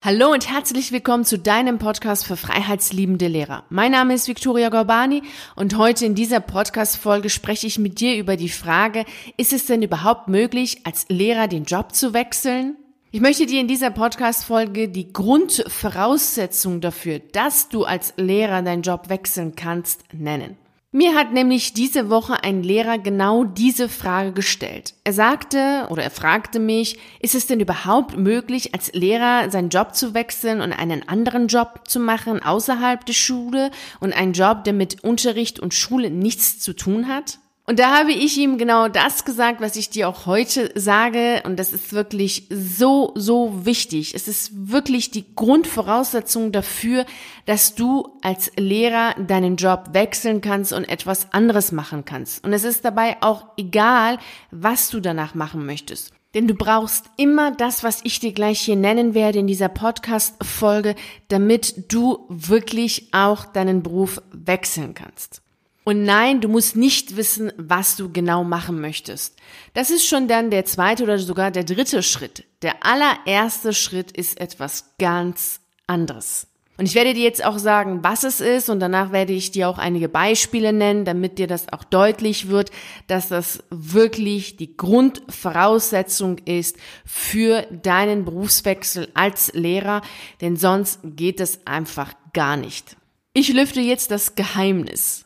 Hallo und herzlich willkommen zu deinem Podcast für freiheitsliebende Lehrer. Mein Name ist Victoria Gorbani und heute in dieser Podcast-Folge spreche ich mit dir über die Frage, ist es denn überhaupt möglich, als Lehrer den Job zu wechseln? Ich möchte dir in dieser Podcast-Folge die Grundvoraussetzung dafür, dass du als Lehrer deinen Job wechseln kannst, nennen. Mir hat nämlich diese Woche ein Lehrer genau diese Frage gestellt. Er sagte oder er fragte mich, ist es denn überhaupt möglich, als Lehrer seinen Job zu wechseln und einen anderen Job zu machen außerhalb der Schule und einen Job, der mit Unterricht und Schule nichts zu tun hat? Und da habe ich ihm genau das gesagt, was ich dir auch heute sage. Und das ist wirklich so, so wichtig. Es ist wirklich die Grundvoraussetzung dafür, dass du als Lehrer deinen Job wechseln kannst und etwas anderes machen kannst. Und es ist dabei auch egal, was du danach machen möchtest. Denn du brauchst immer das, was ich dir gleich hier nennen werde in dieser Podcast-Folge, damit du wirklich auch deinen Beruf wechseln kannst. Und nein, du musst nicht wissen, was du genau machen möchtest. Das ist schon dann der zweite oder sogar der dritte Schritt. Der allererste Schritt ist etwas ganz anderes. Und ich werde dir jetzt auch sagen, was es ist und danach werde ich dir auch einige Beispiele nennen, damit dir das auch deutlich wird, dass das wirklich die Grundvoraussetzung ist für deinen Berufswechsel als Lehrer, denn sonst geht es einfach gar nicht. Ich lüfte jetzt das Geheimnis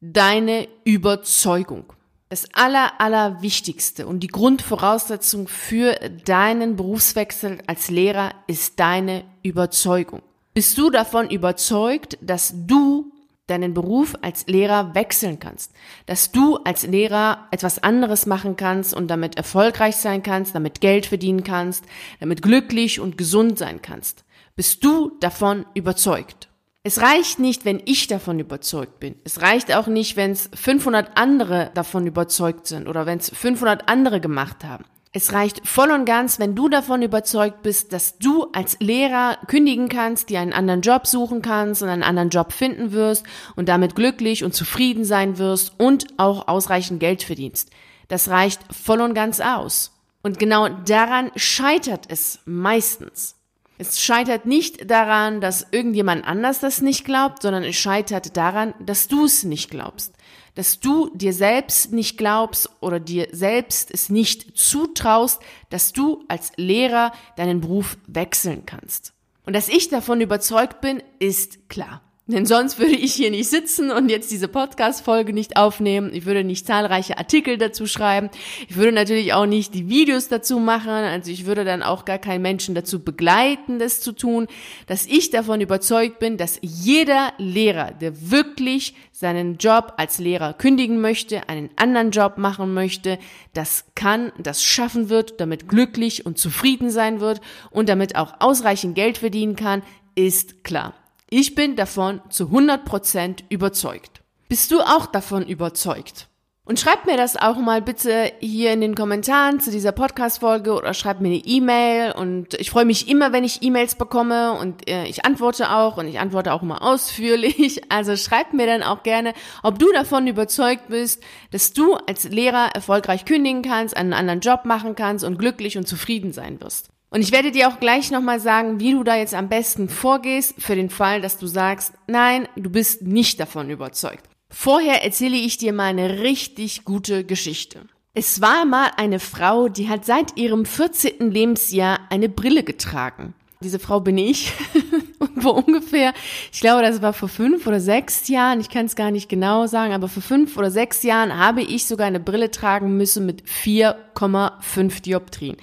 deine Überzeugung. Das aller, aller Wichtigste und die Grundvoraussetzung für deinen Berufswechsel als Lehrer ist deine Überzeugung. Bist du davon überzeugt, dass du deinen Beruf als Lehrer wechseln kannst, dass du als Lehrer etwas anderes machen kannst und damit erfolgreich sein kannst, damit Geld verdienen kannst, damit glücklich und gesund sein kannst. Bist du davon überzeugt? Es reicht nicht, wenn ich davon überzeugt bin. Es reicht auch nicht, wenn es 500 andere davon überzeugt sind oder wenn es 500 andere gemacht haben. Es reicht voll und ganz, wenn du davon überzeugt bist, dass du als Lehrer kündigen kannst, dir einen anderen Job suchen kannst und einen anderen Job finden wirst und damit glücklich und zufrieden sein wirst und auch ausreichend Geld verdienst. Das reicht voll und ganz aus. Und genau daran scheitert es meistens. Es scheitert nicht daran, dass irgendjemand anders das nicht glaubt, sondern es scheitert daran, dass du es nicht glaubst. Dass du dir selbst nicht glaubst oder dir selbst es nicht zutraust, dass du als Lehrer deinen Beruf wechseln kannst. Und dass ich davon überzeugt bin, ist klar. Denn sonst würde ich hier nicht sitzen und jetzt diese Podcast-Folge nicht aufnehmen. Ich würde nicht zahlreiche Artikel dazu schreiben. Ich würde natürlich auch nicht die Videos dazu machen. Also ich würde dann auch gar keinen Menschen dazu begleiten, das zu tun. Dass ich davon überzeugt bin, dass jeder Lehrer, der wirklich seinen Job als Lehrer kündigen möchte, einen anderen Job machen möchte, das kann, das schaffen wird, damit glücklich und zufrieden sein wird und damit auch ausreichend Geld verdienen kann, ist klar. Ich bin davon zu 100% überzeugt. Bist du auch davon überzeugt? Und schreib mir das auch mal bitte hier in den Kommentaren zu dieser Podcast-Folge oder schreib mir eine E-Mail und ich freue mich immer, wenn ich E-Mails bekomme und äh, ich antworte auch und ich antworte auch immer ausführlich. Also schreib mir dann auch gerne, ob du davon überzeugt bist, dass du als Lehrer erfolgreich kündigen kannst, einen anderen Job machen kannst und glücklich und zufrieden sein wirst. Und ich werde dir auch gleich nochmal sagen, wie du da jetzt am besten vorgehst, für den Fall, dass du sagst, nein, du bist nicht davon überzeugt. Vorher erzähle ich dir mal eine richtig gute Geschichte. Es war mal eine Frau, die hat seit ihrem 14. Lebensjahr eine Brille getragen. Diese Frau bin ich. Und vor ungefähr, ich glaube, das war vor fünf oder sechs Jahren, ich kann es gar nicht genau sagen, aber vor fünf oder sechs Jahren habe ich sogar eine Brille tragen müssen mit 4,5 Dioptrien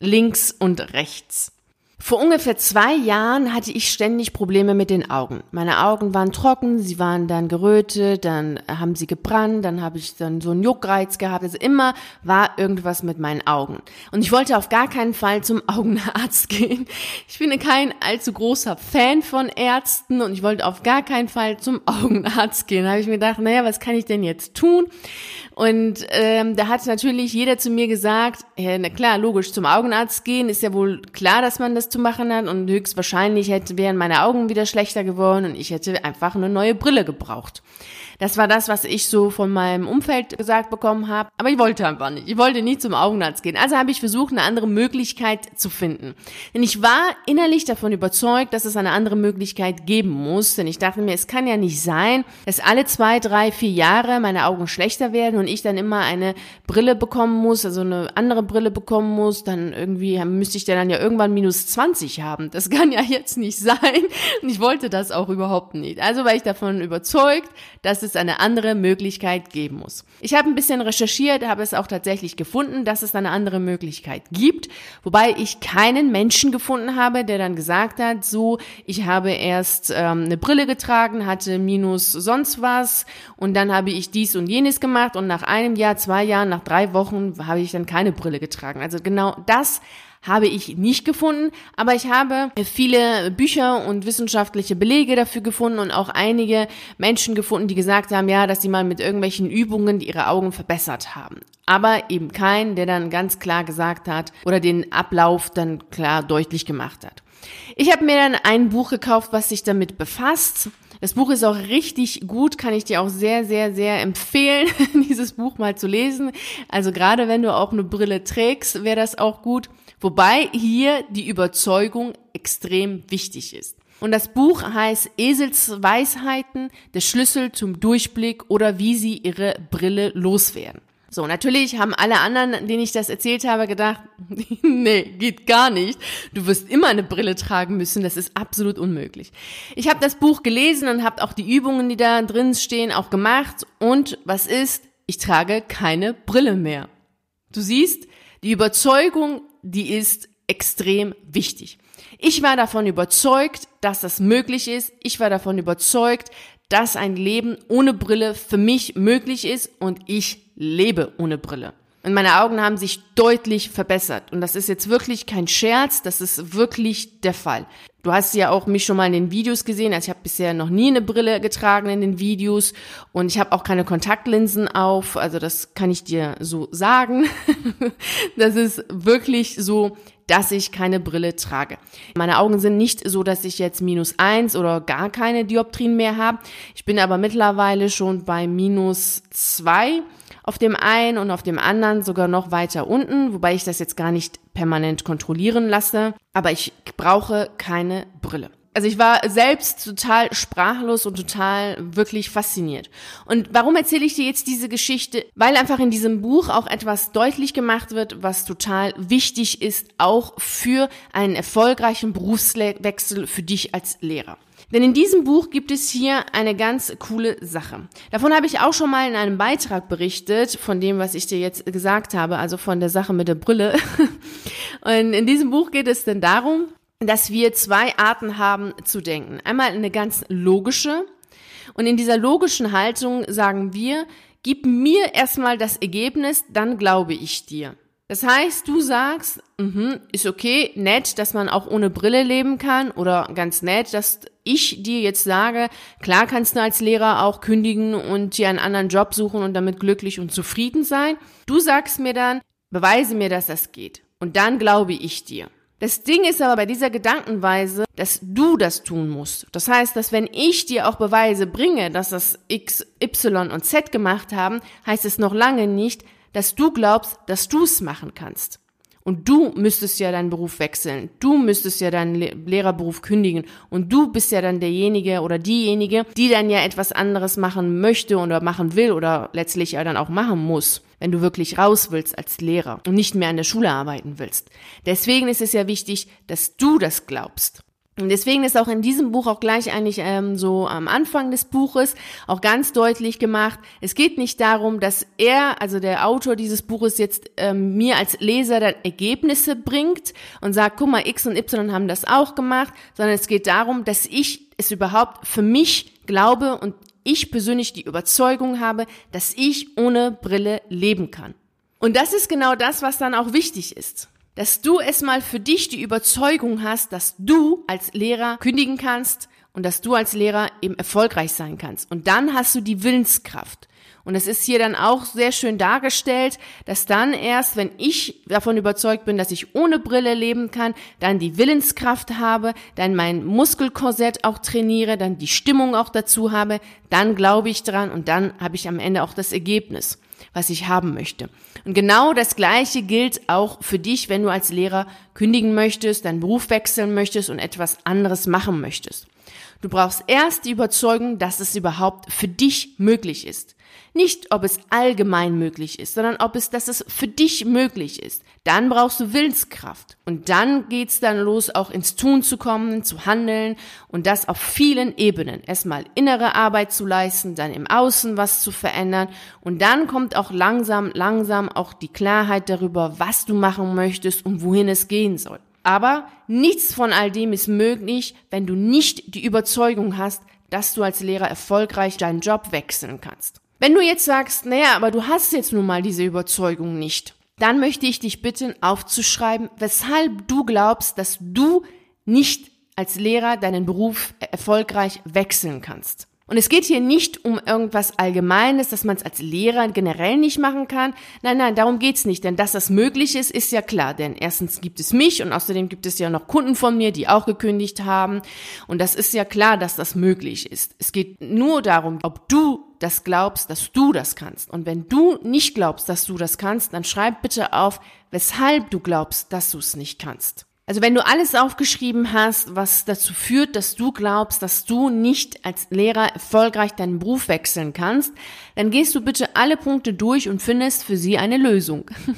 links und rechts. Vor ungefähr zwei Jahren hatte ich ständig Probleme mit den Augen. Meine Augen waren trocken, sie waren dann gerötet, dann haben sie gebrannt, dann habe ich dann so einen Juckreiz gehabt. Also immer war irgendwas mit meinen Augen. Und ich wollte auf gar keinen Fall zum Augenarzt gehen. Ich bin kein allzu großer Fan von Ärzten und ich wollte auf gar keinen Fall zum Augenarzt gehen. Da habe ich mir gedacht, naja, was kann ich denn jetzt tun? Und ähm, da hat natürlich jeder zu mir gesagt, ja, na klar, logisch, zum Augenarzt gehen ist ja wohl klar, dass man das zu machen hat und höchstwahrscheinlich hätte, wären meine Augen wieder schlechter geworden und ich hätte einfach eine neue Brille gebraucht. Das war das, was ich so von meinem Umfeld gesagt bekommen habe. Aber ich wollte einfach nicht. Ich wollte nie zum Augenarzt gehen. Also habe ich versucht, eine andere Möglichkeit zu finden. Denn ich war innerlich davon überzeugt, dass es eine andere Möglichkeit geben muss. Denn ich dachte mir, es kann ja nicht sein, dass alle zwei, drei, vier Jahre meine Augen schlechter werden und ich dann immer eine Brille bekommen muss, also eine andere Brille bekommen muss. Dann irgendwie müsste ich dann ja irgendwann minus 20 haben. Das kann ja jetzt nicht sein. Und ich wollte das auch überhaupt nicht. Also war ich davon überzeugt, dass es eine andere Möglichkeit geben muss. Ich habe ein bisschen recherchiert, habe es auch tatsächlich gefunden, dass es eine andere Möglichkeit gibt, wobei ich keinen Menschen gefunden habe, der dann gesagt hat, so, ich habe erst ähm, eine Brille getragen, hatte minus sonst was und dann habe ich dies und jenes gemacht und nach einem Jahr, zwei Jahren, nach drei Wochen habe ich dann keine Brille getragen. Also genau das habe ich nicht gefunden, aber ich habe viele Bücher und wissenschaftliche Belege dafür gefunden und auch einige Menschen gefunden, die gesagt haben, ja, dass sie mal mit irgendwelchen Übungen ihre Augen verbessert haben. Aber eben kein, der dann ganz klar gesagt hat oder den Ablauf dann klar deutlich gemacht hat. Ich habe mir dann ein Buch gekauft, was sich damit befasst. Das Buch ist auch richtig gut, kann ich dir auch sehr, sehr, sehr empfehlen, dieses Buch mal zu lesen. Also gerade wenn du auch eine Brille trägst, wäre das auch gut. Wobei hier die Überzeugung extrem wichtig ist. Und das Buch heißt Esels Weisheiten, der Schlüssel zum Durchblick oder wie sie ihre Brille loswerden. So, natürlich haben alle anderen, denen ich das erzählt habe, gedacht, nee, geht gar nicht. Du wirst immer eine Brille tragen müssen, das ist absolut unmöglich. Ich habe das Buch gelesen und habe auch die Übungen, die da drin stehen, auch gemacht. Und was ist? Ich trage keine Brille mehr. Du siehst, die Überzeugung die ist extrem wichtig. Ich war davon überzeugt, dass das möglich ist. Ich war davon überzeugt, dass ein Leben ohne Brille für mich möglich ist und ich lebe ohne Brille. Und meine Augen haben sich deutlich verbessert. Und das ist jetzt wirklich kein Scherz, das ist wirklich der Fall. Du hast ja auch mich schon mal in den Videos gesehen. Also ich habe bisher noch nie eine Brille getragen in den Videos und ich habe auch keine Kontaktlinsen auf. Also das kann ich dir so sagen. das ist wirklich so, dass ich keine Brille trage. Meine Augen sind nicht so, dass ich jetzt minus eins oder gar keine Dioptrien mehr habe. Ich bin aber mittlerweile schon bei minus zwei auf dem einen und auf dem anderen sogar noch weiter unten, wobei ich das jetzt gar nicht permanent kontrollieren lasse. Aber ich brauche keine Brille. Also ich war selbst total sprachlos und total wirklich fasziniert. Und warum erzähle ich dir jetzt diese Geschichte? Weil einfach in diesem Buch auch etwas deutlich gemacht wird, was total wichtig ist, auch für einen erfolgreichen Berufswechsel für dich als Lehrer. Denn in diesem Buch gibt es hier eine ganz coole Sache. Davon habe ich auch schon mal in einem Beitrag berichtet, von dem, was ich dir jetzt gesagt habe, also von der Sache mit der Brille. Und in diesem Buch geht es denn darum, dass wir zwei Arten haben zu denken. Einmal eine ganz logische. Und in dieser logischen Haltung sagen wir, gib mir erstmal das Ergebnis, dann glaube ich dir. Das heißt, du sagst, mh, ist okay, nett, dass man auch ohne Brille leben kann oder ganz nett, dass ich dir jetzt sage, klar kannst du als Lehrer auch kündigen und dir einen anderen Job suchen und damit glücklich und zufrieden sein. Du sagst mir dann, beweise mir, dass das geht. Und dann glaube ich dir. Das Ding ist aber bei dieser Gedankenweise, dass du das tun musst. Das heißt, dass wenn ich dir auch Beweise bringe, dass das X, Y und Z gemacht haben, heißt es noch lange nicht, dass du glaubst, dass du es machen kannst. Und du müsstest ja deinen Beruf wechseln. Du müsstest ja deinen Le Lehrerberuf kündigen. Und du bist ja dann derjenige oder diejenige, die dann ja etwas anderes machen möchte oder machen will oder letztlich ja dann auch machen muss, wenn du wirklich raus willst als Lehrer und nicht mehr an der Schule arbeiten willst. Deswegen ist es ja wichtig, dass du das glaubst. Und deswegen ist auch in diesem Buch auch gleich eigentlich ähm, so am Anfang des Buches auch ganz deutlich gemacht, es geht nicht darum, dass er, also der Autor dieses Buches jetzt ähm, mir als Leser dann Ergebnisse bringt und sagt, guck mal, X und Y haben das auch gemacht, sondern es geht darum, dass ich es überhaupt für mich glaube und ich persönlich die Überzeugung habe, dass ich ohne Brille leben kann. Und das ist genau das, was dann auch wichtig ist dass du erstmal für dich die Überzeugung hast, dass du als Lehrer kündigen kannst und dass du als Lehrer eben erfolgreich sein kannst. Und dann hast du die Willenskraft. Und es ist hier dann auch sehr schön dargestellt, dass dann erst, wenn ich davon überzeugt bin, dass ich ohne Brille leben kann, dann die Willenskraft habe, dann mein Muskelkorsett auch trainiere, dann die Stimmung auch dazu habe, dann glaube ich dran und dann habe ich am Ende auch das Ergebnis, was ich haben möchte. Und genau das Gleiche gilt auch für dich, wenn du als Lehrer kündigen möchtest, deinen Beruf wechseln möchtest und etwas anderes machen möchtest. Du brauchst erst die Überzeugung, dass es überhaupt für dich möglich ist. Nicht, ob es allgemein möglich ist, sondern ob es, dass es für dich möglich ist. Dann brauchst du Willenskraft. Und dann geht's dann los, auch ins Tun zu kommen, zu handeln und das auf vielen Ebenen. Erstmal innere Arbeit zu leisten, dann im Außen was zu verändern und dann kommt auch langsam, langsam auch die Klarheit darüber, was du machen möchtest und wohin es gehen soll. Aber nichts von all dem ist möglich, wenn du nicht die Überzeugung hast, dass du als Lehrer erfolgreich deinen Job wechseln kannst. Wenn du jetzt sagst, naja, aber du hast jetzt nun mal diese Überzeugung nicht, dann möchte ich dich bitten, aufzuschreiben, weshalb du glaubst, dass du nicht als Lehrer deinen Beruf erfolgreich wechseln kannst. Und es geht hier nicht um irgendwas Allgemeines, dass man es als Lehrer generell nicht machen kann. Nein, nein, darum geht's nicht. Denn dass das möglich ist, ist ja klar. Denn erstens gibt es mich und außerdem gibt es ja noch Kunden von mir, die auch gekündigt haben. Und das ist ja klar, dass das möglich ist. Es geht nur darum, ob du das glaubst, dass du das kannst. Und wenn du nicht glaubst, dass du das kannst, dann schreib bitte auf, weshalb du glaubst, dass du es nicht kannst. Also wenn du alles aufgeschrieben hast, was dazu führt, dass du glaubst, dass du nicht als Lehrer erfolgreich deinen Beruf wechseln kannst, dann gehst du bitte alle Punkte durch und findest für sie eine Lösung.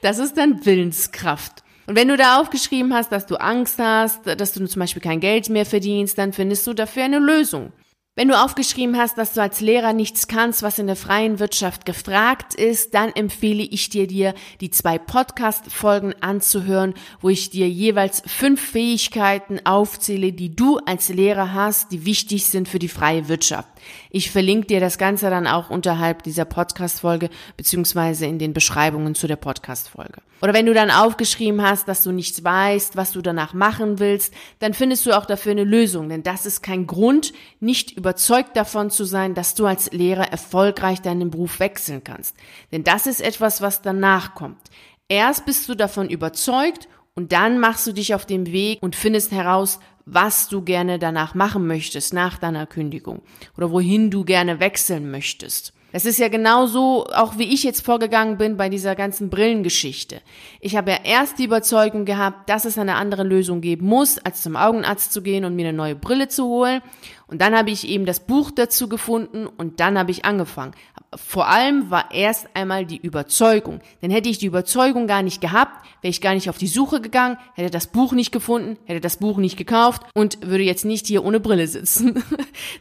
Das ist dann Willenskraft. Und wenn du da aufgeschrieben hast, dass du Angst hast, dass du zum Beispiel kein Geld mehr verdienst, dann findest du dafür eine Lösung. Wenn du aufgeschrieben hast, dass du als Lehrer nichts kannst, was in der freien Wirtschaft gefragt ist, dann empfehle ich dir, dir die zwei Podcast-Folgen anzuhören, wo ich dir jeweils fünf Fähigkeiten aufzähle, die du als Lehrer hast, die wichtig sind für die freie Wirtschaft. Ich verlinke dir das Ganze dann auch unterhalb dieser Podcast-Folge beziehungsweise in den Beschreibungen zu der Podcast-Folge. Oder wenn du dann aufgeschrieben hast, dass du nichts weißt, was du danach machen willst, dann findest du auch dafür eine Lösung, denn das ist kein Grund, nicht überzeugt davon zu sein, dass du als Lehrer erfolgreich deinen Beruf wechseln kannst. Denn das ist etwas, was danach kommt. Erst bist du davon überzeugt und dann machst du dich auf den Weg und findest heraus, was du gerne danach machen möchtest nach deiner Kündigung oder wohin du gerne wechseln möchtest. Es ist ja genauso, auch wie ich jetzt vorgegangen bin bei dieser ganzen Brillengeschichte. Ich habe ja erst die Überzeugung gehabt, dass es eine andere Lösung geben muss, als zum Augenarzt zu gehen und mir eine neue Brille zu holen. Und dann habe ich eben das Buch dazu gefunden und dann habe ich angefangen. Vor allem war erst einmal die Überzeugung. Denn hätte ich die Überzeugung gar nicht gehabt, wäre ich gar nicht auf die Suche gegangen, hätte das Buch nicht gefunden, hätte das Buch nicht gekauft und würde jetzt nicht hier ohne Brille sitzen.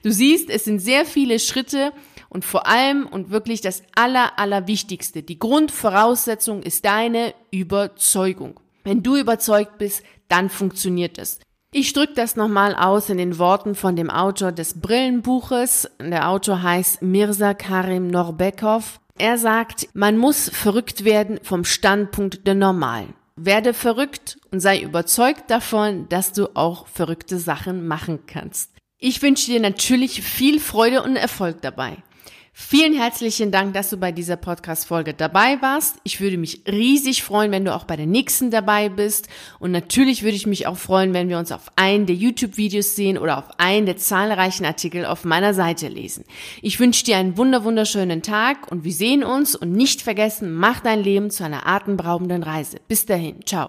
Du siehst, es sind sehr viele Schritte, und vor allem und wirklich das Aller, Allerwichtigste, die Grundvoraussetzung ist deine Überzeugung. Wenn du überzeugt bist, dann funktioniert es. Ich drücke das nochmal aus in den Worten von dem Autor des Brillenbuches. Der Autor heißt Mirza Karim Norbekov. Er sagt, man muss verrückt werden vom Standpunkt der Normalen. Werde verrückt und sei überzeugt davon, dass du auch verrückte Sachen machen kannst. Ich wünsche dir natürlich viel Freude und Erfolg dabei. Vielen herzlichen Dank, dass du bei dieser Podcast-Folge dabei warst. Ich würde mich riesig freuen, wenn du auch bei der nächsten dabei bist. Und natürlich würde ich mich auch freuen, wenn wir uns auf einen der YouTube-Videos sehen oder auf einen der zahlreichen Artikel auf meiner Seite lesen. Ich wünsche dir einen wunder wunderschönen Tag und wir sehen uns und nicht vergessen, mach dein Leben zu einer atemberaubenden Reise. Bis dahin, ciao.